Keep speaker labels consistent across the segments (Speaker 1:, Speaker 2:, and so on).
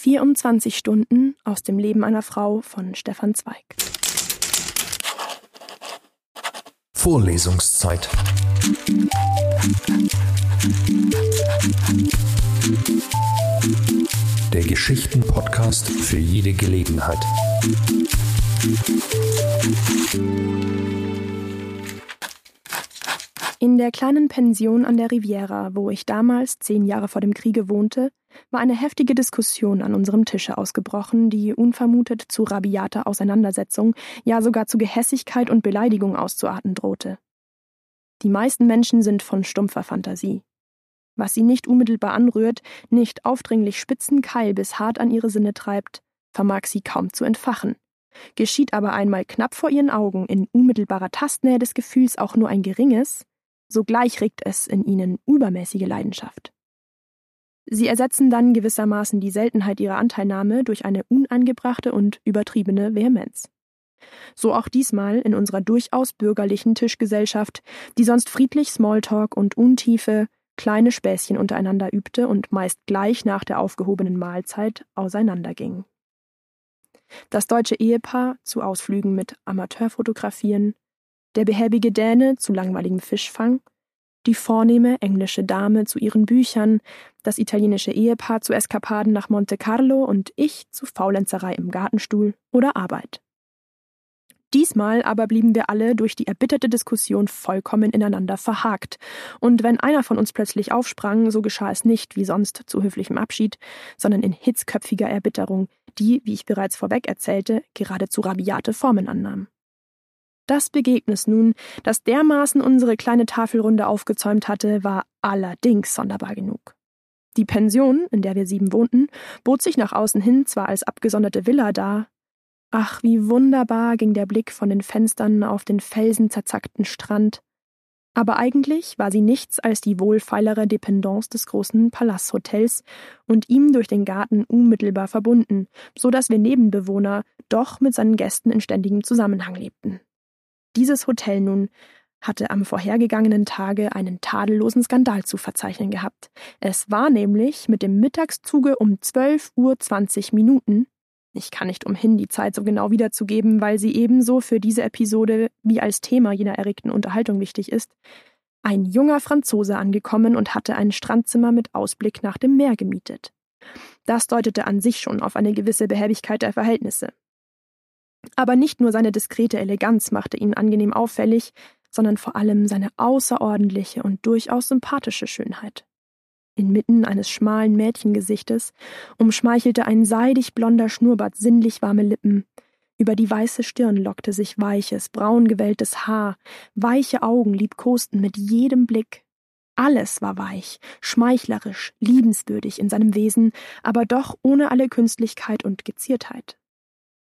Speaker 1: 24 Stunden aus dem Leben einer Frau von Stefan Zweig.
Speaker 2: Vorlesungszeit. Der Geschichten-Podcast für jede Gelegenheit.
Speaker 1: In der kleinen Pension an der Riviera, wo ich damals, zehn Jahre vor dem Kriege wohnte, war eine heftige Diskussion an unserem Tische ausgebrochen, die unvermutet zu rabiater Auseinandersetzung, ja sogar zu Gehässigkeit und Beleidigung auszuarten drohte. Die meisten Menschen sind von stumpfer Fantasie. Was sie nicht unmittelbar anrührt, nicht aufdringlich spitzen Keil bis hart an ihre Sinne treibt, vermag sie kaum zu entfachen. Geschieht aber einmal knapp vor ihren Augen in unmittelbarer Tastnähe des Gefühls auch nur ein geringes, sogleich regt es in ihnen übermäßige Leidenschaft. Sie ersetzen dann gewissermaßen die Seltenheit ihrer Anteilnahme durch eine unangebrachte und übertriebene Vehemenz. So auch diesmal in unserer durchaus bürgerlichen Tischgesellschaft, die sonst friedlich Smalltalk und untiefe, kleine Späßchen untereinander übte und meist gleich nach der aufgehobenen Mahlzeit auseinanderging. Das deutsche Ehepaar zu Ausflügen mit Amateurfotografieren, der behäbige Däne zu langweiligem Fischfang, die vornehme englische Dame zu ihren Büchern, das italienische Ehepaar zu Eskapaden nach Monte Carlo und ich zu Faulenzerei im Gartenstuhl oder Arbeit. Diesmal aber blieben wir alle durch die erbitterte Diskussion vollkommen ineinander verhakt, und wenn einer von uns plötzlich aufsprang, so geschah es nicht wie sonst zu höflichem Abschied, sondern in hitzköpfiger Erbitterung, die, wie ich bereits vorweg erzählte, geradezu rabiate Formen annahm. Das Begegnis nun, das dermaßen unsere kleine Tafelrunde aufgezäumt hatte, war allerdings sonderbar genug. Die Pension, in der wir sieben wohnten, bot sich nach außen hin zwar als abgesonderte Villa dar, ach, wie wunderbar ging der Blick von den Fenstern auf den felsenzerzackten Strand, aber eigentlich war sie nichts als die wohlfeilere Dependance des großen Palasthotels und ihm durch den Garten unmittelbar verbunden, so dass wir Nebenbewohner doch mit seinen Gästen in ständigem Zusammenhang lebten. Dieses Hotel nun hatte am vorhergegangenen Tage einen tadellosen Skandal zu verzeichnen gehabt. Es war nämlich mit dem Mittagszuge um 12 Uhr 20 Minuten ich kann nicht umhin, die Zeit so genau wiederzugeben, weil sie ebenso für diese Episode wie als Thema jener erregten Unterhaltung wichtig ist, ein junger Franzose angekommen und hatte ein Strandzimmer mit Ausblick nach dem Meer gemietet. Das deutete an sich schon auf eine gewisse Behäbigkeit der Verhältnisse. Aber nicht nur seine diskrete Eleganz machte ihn angenehm auffällig, sondern vor allem seine außerordentliche und durchaus sympathische Schönheit. Inmitten eines schmalen Mädchengesichtes umschmeichelte ein seidig blonder Schnurrbart sinnlich warme Lippen. Über die weiße Stirn lockte sich weiches, braun gewelltes Haar, weiche Augen liebkosten mit jedem Blick. Alles war weich, schmeichlerisch, liebenswürdig in seinem Wesen, aber doch ohne alle Künstlichkeit und Geziertheit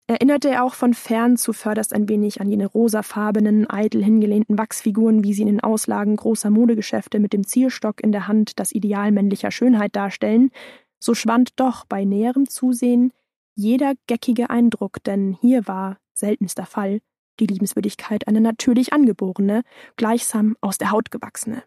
Speaker 1: erinnerte er auch von fern zuvörderst ein wenig an jene rosafarbenen, eitel hingelehnten Wachsfiguren, wie sie in den Auslagen großer Modegeschäfte mit dem Zielstock in der Hand das Ideal männlicher Schönheit darstellen, so schwand doch bei näherem Zusehen jeder geckige Eindruck, denn hier war, seltenster Fall, die Liebenswürdigkeit eine natürlich angeborene, gleichsam aus der Haut gewachsene.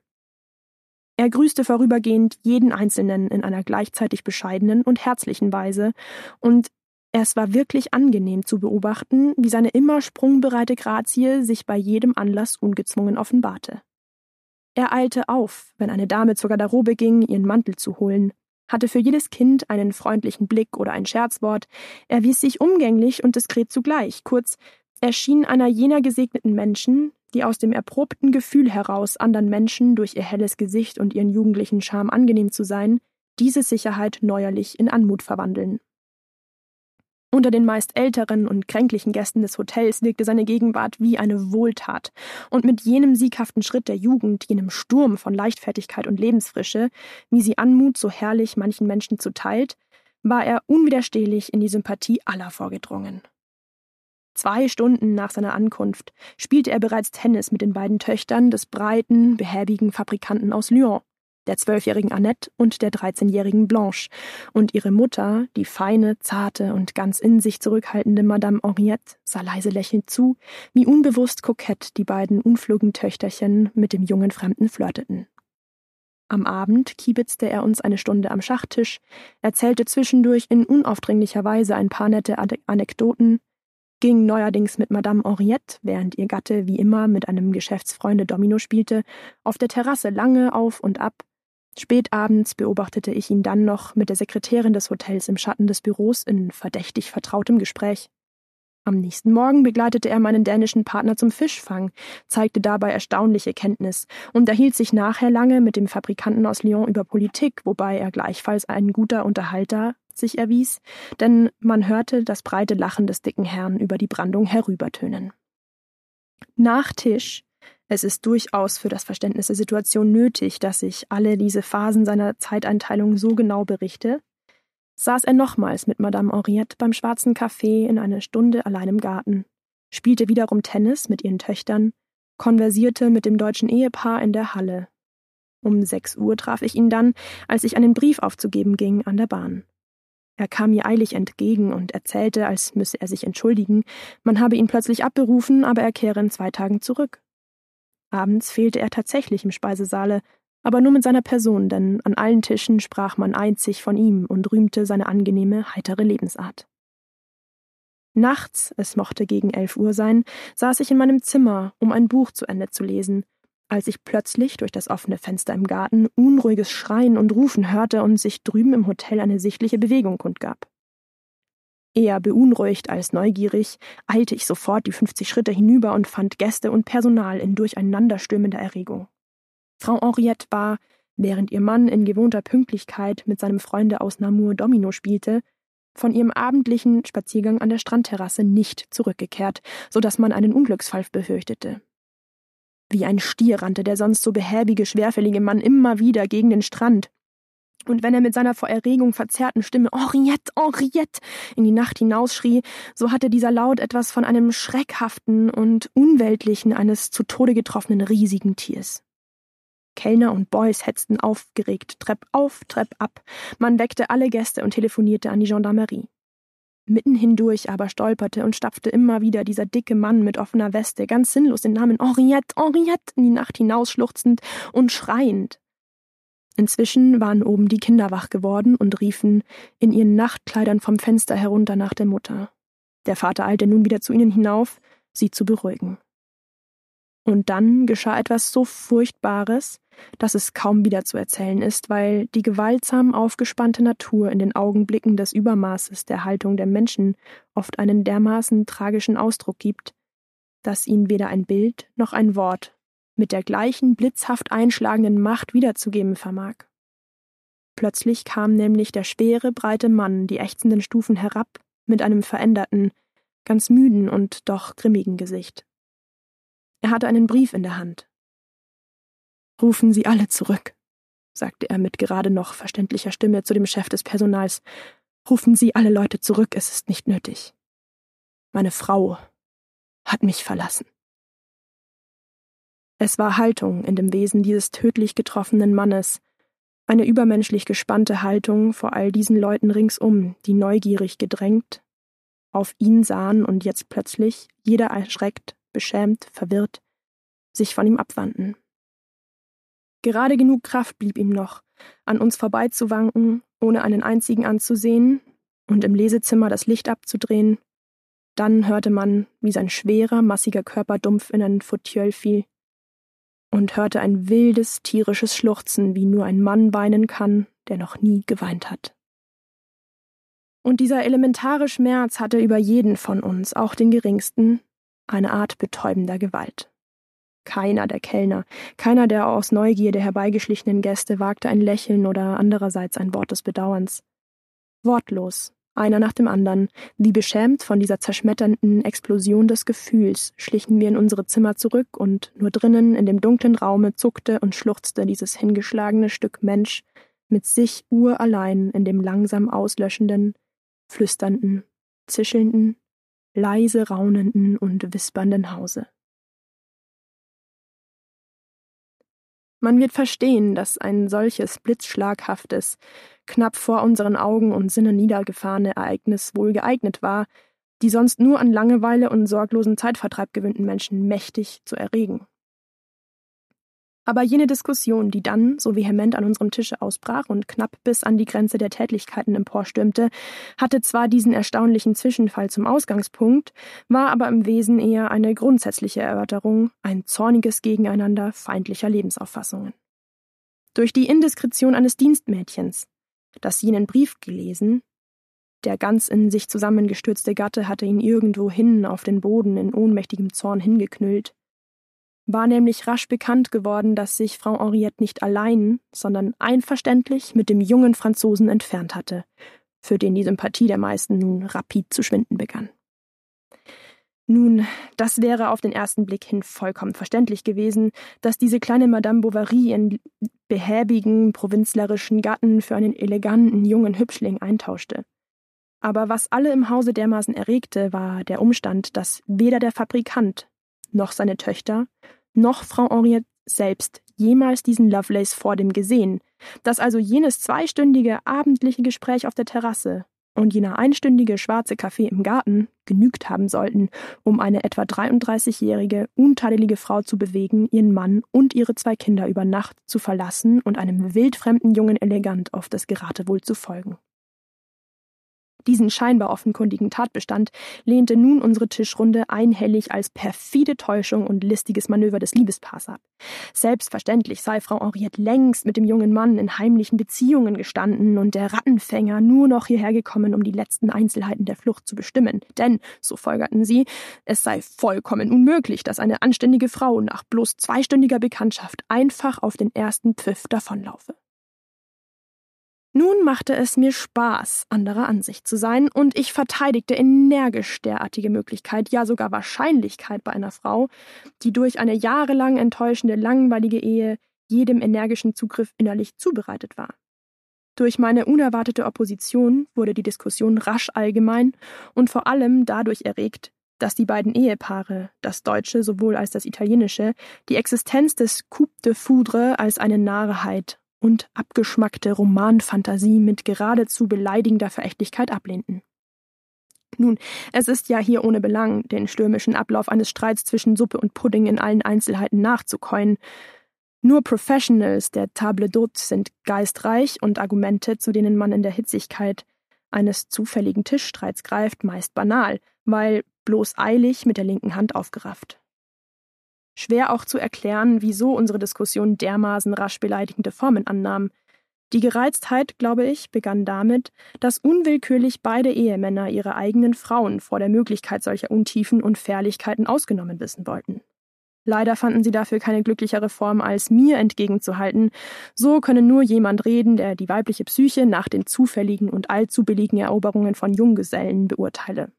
Speaker 1: Er grüßte vorübergehend jeden Einzelnen in einer gleichzeitig bescheidenen und herzlichen Weise, und es war wirklich angenehm zu beobachten, wie seine immer sprungbereite Grazie sich bei jedem Anlass ungezwungen offenbarte. Er eilte auf, wenn eine Dame zur Garderobe ging, ihren Mantel zu holen, hatte für jedes Kind einen freundlichen Blick oder ein Scherzwort, erwies sich umgänglich und diskret zugleich, kurz, er schien einer jener gesegneten Menschen, die aus dem erprobten Gefühl heraus, anderen Menschen durch ihr helles Gesicht und ihren jugendlichen Charme angenehm zu sein, diese Sicherheit neuerlich in Anmut verwandeln. Unter den meist älteren und kränklichen Gästen des Hotels wirkte seine Gegenwart wie eine Wohltat, und mit jenem sieghaften Schritt der Jugend, jenem Sturm von Leichtfertigkeit und Lebensfrische, wie sie Anmut so herrlich manchen Menschen zuteilt, war er unwiderstehlich in die Sympathie aller vorgedrungen. Zwei Stunden nach seiner Ankunft spielte er bereits Tennis mit den beiden Töchtern des breiten, behäbigen Fabrikanten aus Lyon, der zwölfjährigen Annette und der dreizehnjährigen Blanche, und ihre Mutter, die feine, zarte und ganz in sich zurückhaltende Madame Henriette, sah leise lächelnd zu, wie unbewusst kokett die beiden unflugen Töchterchen mit dem jungen Fremden flirteten. Am Abend kiebitzte er uns eine Stunde am Schachtisch, erzählte zwischendurch in unaufdringlicher Weise ein paar nette Anekdoten, ging neuerdings mit Madame Henriette, während ihr Gatte wie immer mit einem Geschäftsfreunde Domino spielte, auf der Terrasse lange auf und ab. Spätabends beobachtete ich ihn dann noch mit der Sekretärin des Hotels im Schatten des Büros in verdächtig vertrautem Gespräch. Am nächsten Morgen begleitete er meinen dänischen Partner zum Fischfang, zeigte dabei erstaunliche Kenntnis und erhielt sich nachher lange mit dem Fabrikanten aus Lyon über Politik, wobei er gleichfalls ein guter Unterhalter sich erwies, denn man hörte das breite Lachen des dicken Herrn über die Brandung herübertönen. Nach Tisch es ist durchaus für das Verständnis der Situation nötig, dass ich alle diese Phasen seiner Zeiteinteilung so genau berichte, saß er nochmals mit Madame Henriette beim schwarzen Café in einer Stunde allein im Garten, spielte wiederum Tennis mit ihren Töchtern, konversierte mit dem deutschen Ehepaar in der Halle. Um sechs Uhr traf ich ihn dann, als ich einen Brief aufzugeben ging, an der Bahn. Er kam mir eilig entgegen und erzählte, als müsse er sich entschuldigen, man habe ihn plötzlich abberufen, aber er kehre in zwei Tagen zurück. Abends fehlte er tatsächlich im Speisesaale, aber nur mit seiner Person, denn an allen Tischen sprach man einzig von ihm und rühmte seine angenehme, heitere Lebensart. Nachts, es mochte gegen elf Uhr sein, saß ich in meinem Zimmer, um ein Buch zu Ende zu lesen, als ich plötzlich durch das offene Fenster im Garten unruhiges Schreien und Rufen hörte und sich drüben im Hotel eine sichtliche Bewegung kundgab. Eher beunruhigt als neugierig eilte ich sofort die fünfzig Schritte hinüber und fand Gäste und Personal in durcheinanderstürmender Erregung. Frau Henriette war, während ihr Mann in gewohnter Pünktlichkeit mit seinem Freunde aus Namur Domino spielte, von ihrem abendlichen Spaziergang an der Strandterrasse nicht zurückgekehrt, so dass man einen Unglücksfall befürchtete. Wie ein Stier rannte der sonst so behäbige, schwerfällige Mann immer wieder gegen den Strand, und wenn er mit seiner vor Erregung verzerrten Stimme Henriette, Henriette in die Nacht hinausschrie, so hatte dieser Laut etwas von einem schreckhaften und unweltlichen eines zu Tode getroffenen riesigen Tiers. Kellner und Boys hetzten aufgeregt Trepp auf, Trepp ab. Man weckte alle Gäste und telefonierte an die Gendarmerie. Mitten hindurch aber stolperte und stapfte immer wieder dieser dicke Mann mit offener Weste, ganz sinnlos den Namen Henriette, Henriette in die Nacht hinausschluchzend und schreiend. Inzwischen waren oben die Kinder wach geworden und riefen in ihren Nachtkleidern vom Fenster herunter nach der Mutter. Der Vater eilte nun wieder zu ihnen hinauf, sie zu beruhigen. Und dann geschah etwas so Furchtbares, dass es kaum wieder zu erzählen ist, weil die gewaltsam aufgespannte Natur in den Augenblicken des Übermaßes der Haltung der Menschen oft einen dermaßen tragischen Ausdruck gibt, dass ihn weder ein Bild noch ein Wort mit der gleichen blitzhaft einschlagenden Macht wiederzugeben vermag. Plötzlich kam nämlich der schwere, breite Mann die ächzenden Stufen herab mit einem veränderten, ganz müden und doch grimmigen Gesicht. Er hatte einen Brief in der Hand. Rufen Sie alle zurück, sagte er mit gerade noch verständlicher Stimme zu dem Chef des Personals. Rufen Sie alle Leute zurück, es ist nicht nötig. Meine Frau hat mich verlassen. Es war Haltung in dem Wesen dieses tödlich getroffenen Mannes, eine übermenschlich gespannte Haltung vor all diesen Leuten ringsum, die neugierig gedrängt auf ihn sahen und jetzt plötzlich, jeder erschreckt, beschämt, verwirrt, sich von ihm abwandten. Gerade genug Kraft blieb ihm noch, an uns vorbeizuwanken, ohne einen einzigen anzusehen und im Lesezimmer das Licht abzudrehen. Dann hörte man, wie sein schwerer, massiger Körper dumpf in einen Fauteuil fiel und hörte ein wildes, tierisches Schluchzen, wie nur ein Mann weinen kann, der noch nie geweint hat. Und dieser elementare Schmerz hatte über jeden von uns, auch den geringsten, eine Art betäubender Gewalt. Keiner der Kellner, keiner der aus Neugierde herbeigeschlichenen Gäste wagte ein Lächeln oder andererseits ein Wort des Bedauerns. Wortlos, einer nach dem anderen, wie beschämt von dieser zerschmetternden Explosion des Gefühls, schlichen wir in unsere Zimmer zurück und nur drinnen in dem dunklen Raume zuckte und schluchzte dieses hingeschlagene Stück Mensch mit sich urallein in dem langsam auslöschenden, flüsternden, zischelnden, leise raunenden und wispernden Hause. Man wird verstehen, dass ein solches blitzschlaghaftes, knapp vor unseren Augen und Sinnen niedergefahrene Ereignis wohl geeignet war, die sonst nur an Langeweile und sorglosen Zeitvertreib gewöhnten Menschen mächtig zu erregen. Aber jene Diskussion, die dann so vehement an unserem Tische ausbrach und knapp bis an die Grenze der Tätlichkeiten emporstürmte, hatte zwar diesen erstaunlichen Zwischenfall zum Ausgangspunkt, war aber im Wesen eher eine grundsätzliche Erörterung, ein zorniges Gegeneinander feindlicher Lebensauffassungen. Durch die Indiskretion eines Dienstmädchens, das jenen Brief gelesen, der ganz in sich zusammengestürzte Gatte hatte ihn irgendwo hin auf den Boden in ohnmächtigem Zorn hingeknüllt, war nämlich rasch bekannt geworden, dass sich Frau Henriette nicht allein, sondern einverständlich mit dem jungen Franzosen entfernt hatte, für den die Sympathie der meisten nun rapid zu schwinden begann. Nun, das wäre auf den ersten Blick hin vollkommen verständlich gewesen, dass diese kleine Madame Bovary ihren behäbigen, provinzlerischen Gatten für einen eleganten, jungen Hübschling eintauschte. Aber was alle im Hause dermaßen erregte, war der Umstand, dass weder der Fabrikant noch seine Töchter noch Frau Henriette selbst jemals diesen Lovelace vor dem gesehen, dass also jenes zweistündige abendliche Gespräch auf der Terrasse und jener einstündige schwarze Kaffee im Garten genügt haben sollten, um eine etwa 33-jährige, untadelige Frau zu bewegen, ihren Mann und ihre zwei Kinder über Nacht zu verlassen und einem wildfremden Jungen elegant auf das Geratewohl zu folgen. Diesen scheinbar offenkundigen Tatbestand lehnte nun unsere Tischrunde einhellig als perfide Täuschung und listiges Manöver des Liebespaars ab. Selbstverständlich sei Frau Henriette längst mit dem jungen Mann in heimlichen Beziehungen gestanden und der Rattenfänger nur noch hierher gekommen, um die letzten Einzelheiten der Flucht zu bestimmen. Denn, so folgerten sie, es sei vollkommen unmöglich, dass eine anständige Frau nach bloß zweistündiger Bekanntschaft einfach auf den ersten Pfiff davonlaufe. Nun machte es mir Spaß, anderer Ansicht zu sein, und ich verteidigte energisch derartige Möglichkeit, ja sogar Wahrscheinlichkeit bei einer Frau, die durch eine jahrelang enttäuschende, langweilige Ehe jedem energischen Zugriff innerlich zubereitet war. Durch meine unerwartete Opposition wurde die Diskussion rasch allgemein und vor allem dadurch erregt, dass die beiden Ehepaare, das deutsche sowohl als das italienische, die Existenz des Coup de Foudre als eine Narrheit und abgeschmackte Romanfantasie mit geradezu beleidigender Verächtlichkeit ablehnten. Nun, es ist ja hier ohne Belang, den stürmischen Ablauf eines Streits zwischen Suppe und Pudding in allen Einzelheiten nachzukäuen. Nur Professionals der Table d'hôte sind geistreich und Argumente, zu denen man in der Hitzigkeit eines zufälligen Tischstreits greift, meist banal, weil bloß eilig mit der linken Hand aufgerafft. Schwer auch zu erklären, wieso unsere Diskussion dermaßen rasch beleidigende Formen annahm. Die Gereiztheit, glaube ich, begann damit, dass unwillkürlich beide Ehemänner ihre eigenen Frauen vor der Möglichkeit solcher Untiefen und Fährlichkeiten ausgenommen wissen wollten. Leider fanden sie dafür keine glücklichere Form, als mir entgegenzuhalten. So könne nur jemand reden, der die weibliche Psyche nach den zufälligen und allzu billigen Eroberungen von Junggesellen beurteile.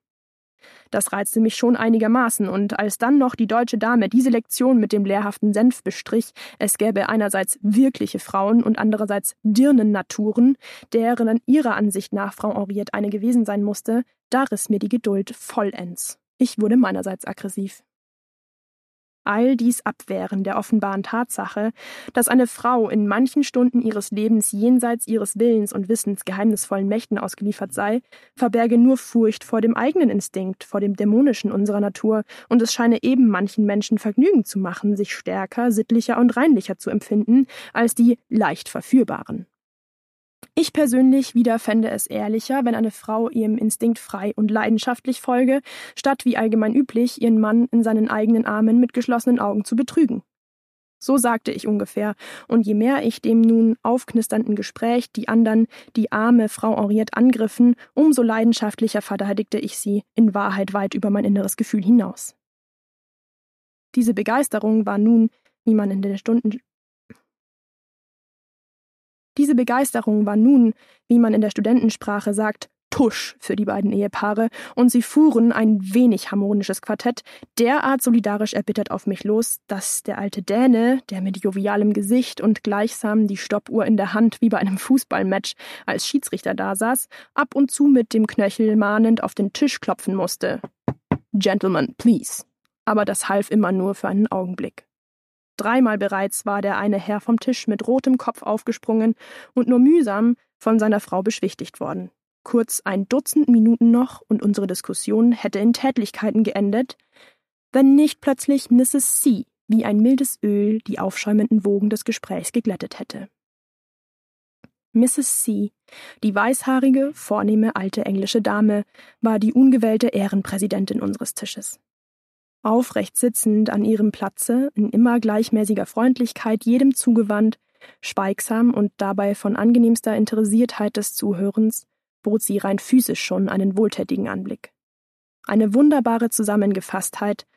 Speaker 1: Das reizte mich schon einigermaßen, und als dann noch die deutsche Dame diese Lektion mit dem lehrhaften Senf bestrich, es gäbe einerseits wirkliche Frauen und andererseits Dirnennaturen, deren an ihrer Ansicht nach Frau Henriette eine gewesen sein musste, da riss mir die Geduld vollends. Ich wurde meinerseits aggressiv all dies abwehren der offenbaren Tatsache, dass eine Frau in manchen Stunden ihres Lebens jenseits ihres Willens und Wissens geheimnisvollen Mächten ausgeliefert sei, verberge nur Furcht vor dem eigenen Instinkt, vor dem Dämonischen unserer Natur, und es scheine eben manchen Menschen Vergnügen zu machen, sich stärker, sittlicher und reinlicher zu empfinden als die leicht verführbaren. Ich persönlich wieder fände es ehrlicher, wenn eine Frau ihrem Instinkt frei und leidenschaftlich folge, statt wie allgemein üblich ihren Mann in seinen eigenen Armen mit geschlossenen Augen zu betrügen. So sagte ich ungefähr, und je mehr ich dem nun aufknisternden Gespräch die andern, die arme Frau Henriette angriffen, umso leidenschaftlicher verteidigte ich sie, in Wahrheit weit über mein inneres Gefühl hinaus. Diese Begeisterung war nun, wie man in den Stunden diese Begeisterung war nun, wie man in der Studentensprache sagt, Tusch für die beiden Ehepaare, und sie fuhren ein wenig harmonisches Quartett derart solidarisch erbittert auf mich los, dass der alte Däne, der mit jovialem Gesicht und gleichsam die Stoppuhr in der Hand wie bei einem Fußballmatch als Schiedsrichter dasaß, ab und zu mit dem Knöchel mahnend auf den Tisch klopfen musste. Gentlemen, please. Aber das half immer nur für einen Augenblick. Dreimal bereits war der eine Herr vom Tisch mit rotem Kopf aufgesprungen und nur mühsam von seiner Frau beschwichtigt worden. Kurz ein Dutzend Minuten noch und unsere Diskussion hätte in Tätlichkeiten geendet, wenn nicht plötzlich Mrs. C wie ein mildes Öl die aufschäumenden Wogen des Gesprächs geglättet hätte. Mrs. C., die weißhaarige, vornehme alte englische Dame, war die ungewählte Ehrenpräsidentin unseres Tisches. Aufrecht sitzend an ihrem Platze, in immer gleichmäßiger Freundlichkeit jedem zugewandt, schweigsam und dabei von angenehmster Interessiertheit des Zuhörens, bot sie rein physisch schon einen wohltätigen Anblick. Eine wunderbare Zusammengefasstheit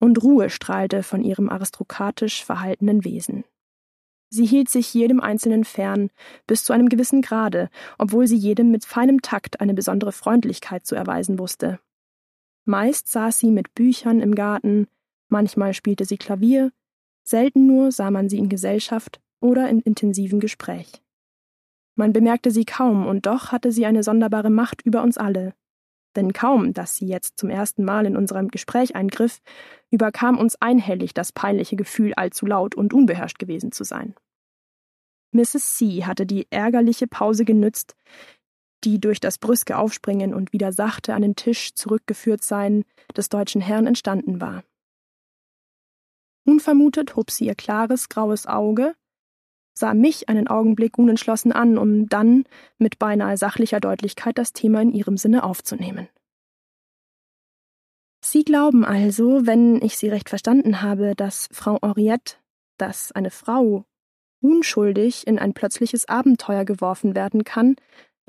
Speaker 1: und Ruhe strahlte von ihrem aristokratisch verhaltenen Wesen. Sie hielt sich jedem Einzelnen fern, bis zu einem gewissen Grade, obwohl sie jedem mit feinem Takt eine besondere Freundlichkeit zu erweisen wusste. Meist saß sie mit Büchern im Garten, manchmal spielte sie Klavier, selten nur sah man sie in Gesellschaft oder in intensivem Gespräch. Man bemerkte sie kaum, und doch hatte sie eine sonderbare Macht über uns alle. Denn kaum, dass sie jetzt zum ersten Mal in unserem Gespräch eingriff, überkam uns einhellig das peinliche Gefühl, allzu laut und unbeherrscht gewesen zu sein. Mrs. C. hatte die ärgerliche Pause genützt, die durch das brüske Aufspringen und wieder sachte an den Tisch zurückgeführt sein des deutschen Herrn entstanden war. Unvermutet hob sie ihr klares, graues Auge, sah mich einen Augenblick unentschlossen an, um dann mit beinahe sachlicher Deutlichkeit das Thema in ihrem Sinne aufzunehmen. Sie glauben also, wenn ich Sie recht verstanden habe, dass Frau Henriette, dass eine Frau unschuldig in ein plötzliches Abenteuer geworfen werden kann,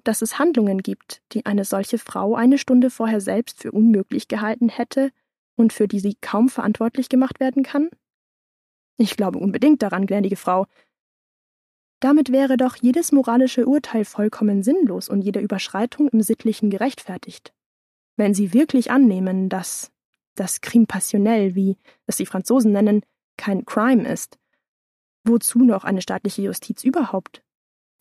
Speaker 1: dass es Handlungen gibt, die eine solche Frau eine Stunde vorher selbst für unmöglich gehalten hätte und für die sie kaum verantwortlich gemacht werden kann? Ich glaube unbedingt daran, gnädige Frau. Damit wäre doch jedes moralische Urteil vollkommen sinnlos und jede Überschreitung im Sittlichen gerechtfertigt. Wenn Sie wirklich annehmen, dass das Crime passionnel, wie es die Franzosen nennen, kein Crime ist, wozu noch eine staatliche Justiz überhaupt?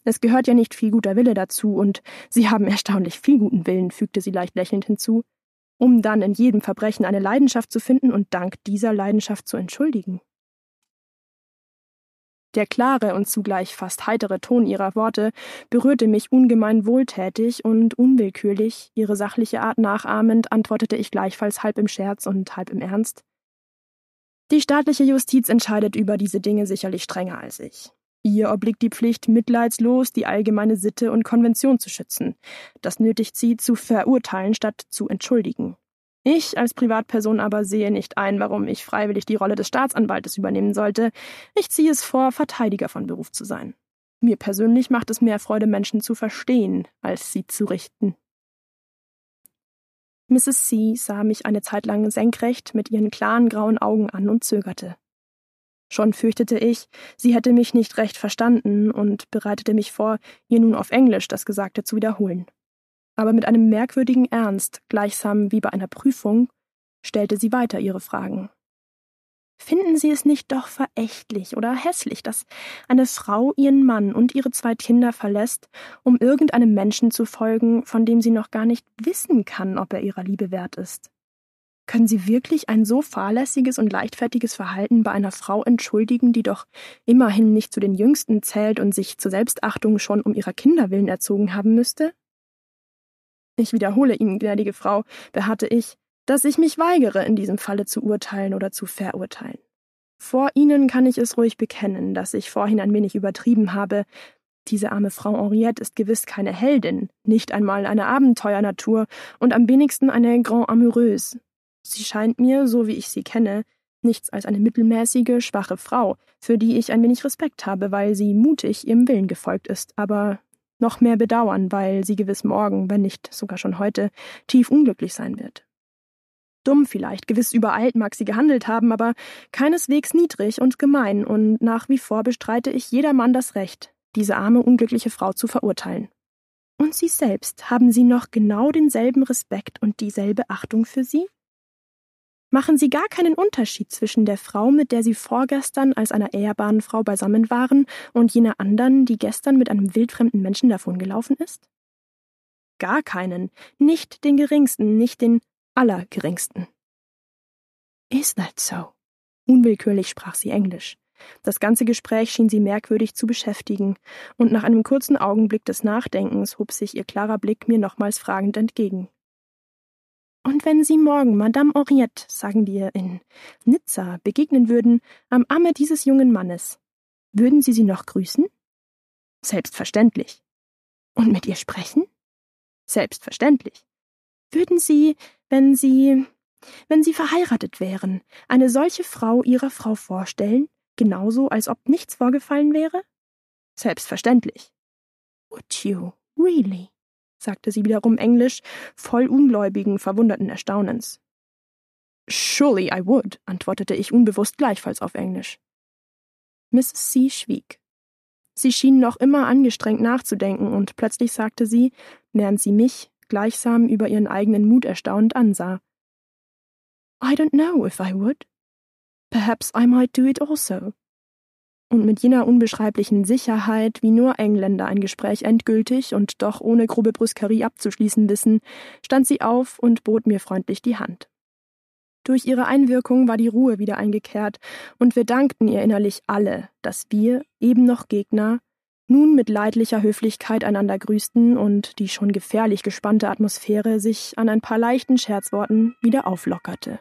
Speaker 1: Es gehört ja nicht viel guter Wille dazu, und Sie haben erstaunlich viel guten Willen, fügte sie leicht lächelnd hinzu, um dann in jedem Verbrechen eine Leidenschaft zu finden und dank dieser Leidenschaft zu entschuldigen. Der klare und zugleich fast heitere Ton ihrer Worte berührte mich ungemein wohltätig und unwillkürlich, ihre sachliche Art nachahmend, antwortete ich gleichfalls halb im Scherz und halb im Ernst. Die staatliche Justiz entscheidet über diese Dinge sicherlich strenger als ich. Ihr obliegt die Pflicht, mitleidslos die allgemeine Sitte und Konvention zu schützen. Das nötigt sie, zu verurteilen statt zu entschuldigen. Ich als Privatperson aber sehe nicht ein, warum ich freiwillig die Rolle des Staatsanwaltes übernehmen sollte. Ich ziehe es vor, Verteidiger von Beruf zu sein. Mir persönlich macht es mehr Freude, Menschen zu verstehen, als sie zu richten. Mrs. C. sah mich eine Zeit lang senkrecht mit ihren klaren grauen Augen an und zögerte. Schon fürchtete ich, sie hätte mich nicht recht verstanden und bereitete mich vor, ihr nun auf Englisch das Gesagte zu wiederholen. Aber mit einem merkwürdigen Ernst, gleichsam wie bei einer Prüfung, stellte sie weiter ihre Fragen. Finden Sie es nicht doch verächtlich oder hässlich, dass eine Frau ihren Mann und ihre zwei Kinder verlässt, um irgendeinem Menschen zu folgen, von dem sie noch gar nicht wissen kann, ob er ihrer Liebe wert ist? Können Sie wirklich ein so fahrlässiges und leichtfertiges Verhalten bei einer Frau entschuldigen, die doch immerhin nicht zu den Jüngsten zählt und sich zur Selbstachtung schon um ihrer Kinder willen erzogen haben müsste? Ich wiederhole Ihnen, gnädige Frau, beharrte ich, dass ich mich weigere, in diesem Falle zu urteilen oder zu verurteilen. Vor Ihnen kann ich es ruhig bekennen, dass ich vorhin ein wenig übertrieben habe. Diese arme Frau Henriette ist gewiss keine Heldin, nicht einmal eine Abenteuernatur und am wenigsten eine Grand Amoureuse. Sie scheint mir, so wie ich sie kenne, nichts als eine mittelmäßige, schwache Frau, für die ich ein wenig Respekt habe, weil sie mutig ihrem Willen gefolgt ist, aber noch mehr bedauern, weil sie gewiss morgen, wenn nicht sogar schon heute, tief unglücklich sein wird. Dumm vielleicht, gewiss übereilt mag sie gehandelt haben, aber keineswegs niedrig und gemein, und nach wie vor bestreite ich jedermann das Recht, diese arme, unglückliche Frau zu verurteilen. Und Sie selbst, haben Sie noch genau denselben Respekt und dieselbe Achtung für sie? Machen Sie gar keinen Unterschied zwischen der Frau, mit der Sie vorgestern als einer ehrbaren Frau beisammen waren, und jener anderen, die gestern mit einem wildfremden Menschen davongelaufen ist? Gar keinen, nicht den geringsten, nicht den allergeringsten. Is that so? Unwillkürlich sprach sie Englisch. Das ganze Gespräch schien sie merkwürdig zu beschäftigen, und nach einem kurzen Augenblick des Nachdenkens hob sich ihr klarer Blick mir nochmals fragend entgegen. Und wenn Sie morgen Madame Henriette, sagen wir, in Nizza begegnen würden, am Arme dieses jungen Mannes, würden Sie sie noch grüßen? Selbstverständlich. Und mit ihr sprechen? Selbstverständlich. Würden Sie, wenn Sie, wenn Sie verheiratet wären, eine solche Frau Ihrer Frau vorstellen, genauso als ob nichts vorgefallen wäre? Selbstverständlich. Would you, really? Sagte sie wiederum englisch, voll ungläubigen, verwunderten Erstaunens. Surely I would, antwortete ich unbewusst gleichfalls auf Englisch. Mrs. C. schwieg. Sie schien noch immer angestrengt nachzudenken, und plötzlich sagte sie, während sie mich gleichsam über ihren eigenen Mut erstaunt ansah. I don't know if I would. Perhaps I might do it also. Und mit jener unbeschreiblichen Sicherheit, wie nur Engländer ein Gespräch endgültig und doch ohne grobe Brüskerie abzuschließen wissen, stand sie auf und bot mir freundlich die Hand. Durch ihre Einwirkung war die Ruhe wieder eingekehrt, und wir dankten ihr innerlich alle, dass wir, eben noch Gegner, nun mit leidlicher Höflichkeit einander grüßten und die schon gefährlich gespannte Atmosphäre sich an ein paar leichten Scherzworten wieder auflockerte.